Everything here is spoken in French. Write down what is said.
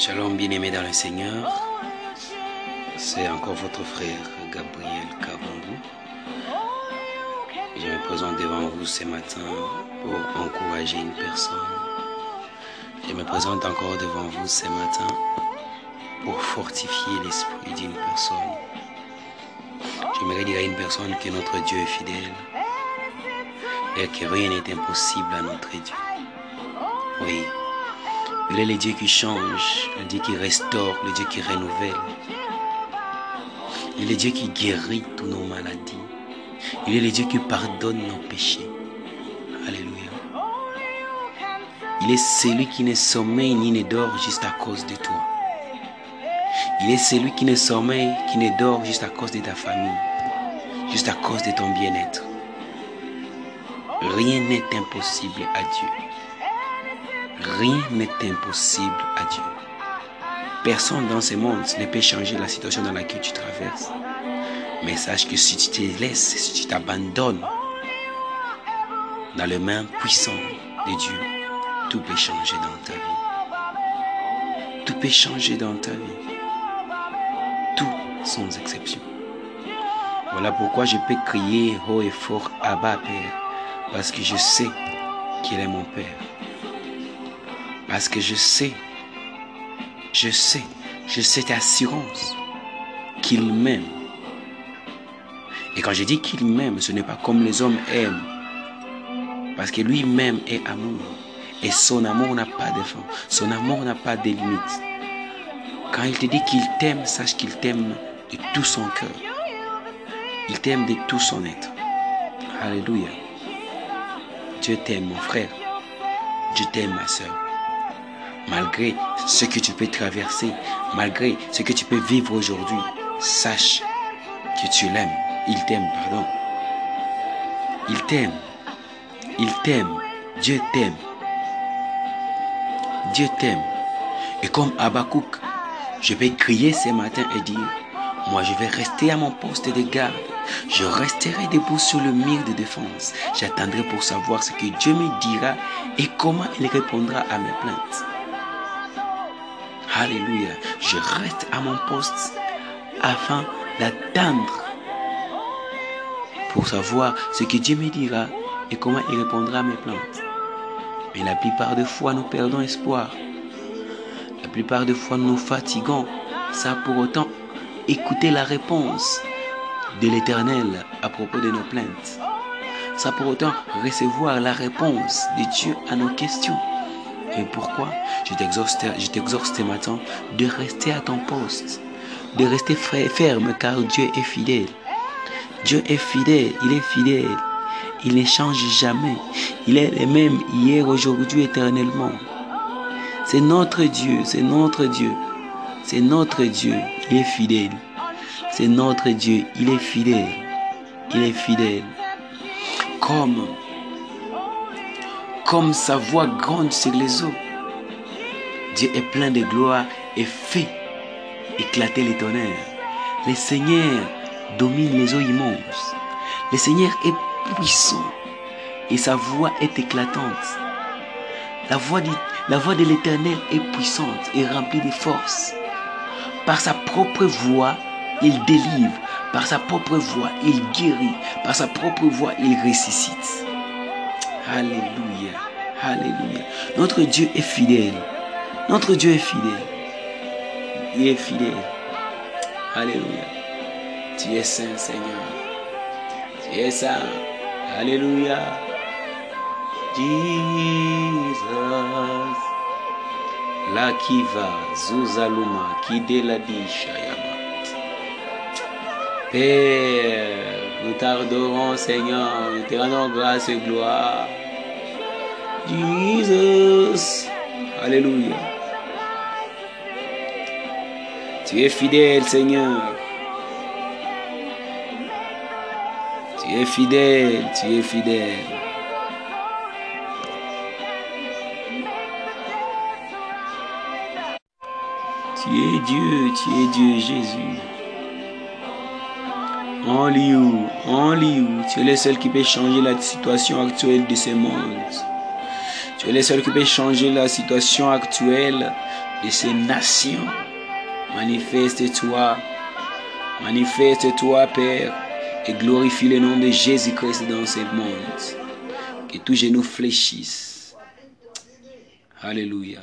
Shalom bien-aimés dans le Seigneur. C'est encore votre frère Gabriel Kabongo. Je me présente devant vous ce matin pour encourager une personne. Je me présente encore devant vous ce matin pour fortifier l'esprit d'une personne. J'aimerais dire à une personne que notre Dieu est fidèle et que rien n'est impossible à notre Dieu. Oui, il est le Dieu qui change, le Dieu qui restaure, le Dieu qui renouvelle. Il est le Dieu qui guérit toutes nos maladies. Il est le Dieu qui pardonne nos péchés. Alléluia. Il est celui qui ne sommeille ni ne dort juste à cause de toi. Il est celui qui ne sommeille, qui ne dort juste à cause de ta famille, juste à cause de ton bien-être. Rien n'est impossible à Dieu. Rien n'est impossible à Dieu. Personne dans ce monde ne peut changer la situation dans laquelle tu traverses. Mais sache que si tu te laisses, si tu t'abandonnes dans les mains puissantes de Dieu, tout peut changer dans ta vie. Tout peut changer dans ta vie. Tout sans exception. Voilà pourquoi je peux crier haut et fort Abba Père. Parce que je sais qu'il est mon Père. Parce que je sais, je sais, j'ai cette assurance qu'il m'aime. Et quand je dis qu'il m'aime, ce n'est pas comme les hommes aiment. Parce que lui-même est amour. Et son amour n'a pas de fin. Son amour n'a pas de limite. Quand il te dit qu'il t'aime, sache qu'il t'aime de tout son cœur. Il t'aime de tout son être. Alléluia. Dieu t'aime, mon frère. Dieu t'aime, ma soeur. Malgré ce que tu peux traverser, malgré ce que tu peux vivre aujourd'hui, sache que tu l'aimes. Il t'aime, pardon. Il t'aime. Il t'aime. Dieu t'aime. Dieu t'aime. Et comme Abakouk, je vais crier ce matin et dire, moi je vais rester à mon poste de garde. Je resterai debout sur le mur de défense. J'attendrai pour savoir ce que Dieu me dira et comment il répondra à mes plaintes. Alléluia. Je reste à mon poste afin d'attendre pour savoir ce que Dieu me dira et comment il répondra à mes plaintes. Mais la plupart des fois, nous perdons espoir. La plupart des fois, nous nous fatiguons sans pour autant écouter la réponse de l'Éternel à propos de nos plaintes. Sans pour autant recevoir la réponse de Dieu à nos questions. Et pourquoi Je t'exhorte ce matin de rester à ton poste, de rester ferme car Dieu est fidèle. Dieu est fidèle, il est fidèle. Il ne change jamais. Il est le même hier, aujourd'hui, éternellement. C'est notre Dieu, c'est notre Dieu. C'est notre Dieu, il est fidèle. C'est notre Dieu, il est fidèle. Il est fidèle. Comme, comme sa voix grande sur les eaux. Dieu est plein de gloire et fait éclater les tonnerres. Le Seigneur domine les eaux immenses. Le Seigneur est puissant et sa voix est éclatante. La voix de l'Éternel est puissante et remplie de force. Par sa propre voix, il délivre. Par sa propre voix, il guérit. Par sa propre voix, il ressuscite. Alléluia. Alléluia. Notre Dieu est fidèle. Notre Dieu est fidèle. Il est fidèle. Alléluia. Tu es saint, Seigneur. Tu es saint. Alléluia. Jesus. La kiva zuzaluma kideladi shayamat. Père, nous t'adorons Seigneur, nous te rendons grâce et gloire. Jesus. Alléluia. Tu es fidèle Seigneur. Tu es fidèle, tu es fidèle. Tu es Dieu, tu es Dieu Jésus. En lieu, en lieu, tu es le seul qui peut changer la situation actuelle de ce monde. Tu es le seul qui peut changer la situation actuelle de ces nations. Manifeste-toi. Manifeste-toi, Père, et glorifie le nom de Jésus-Christ dans ce monde. Que tous genoux fléchissent. Alléluia.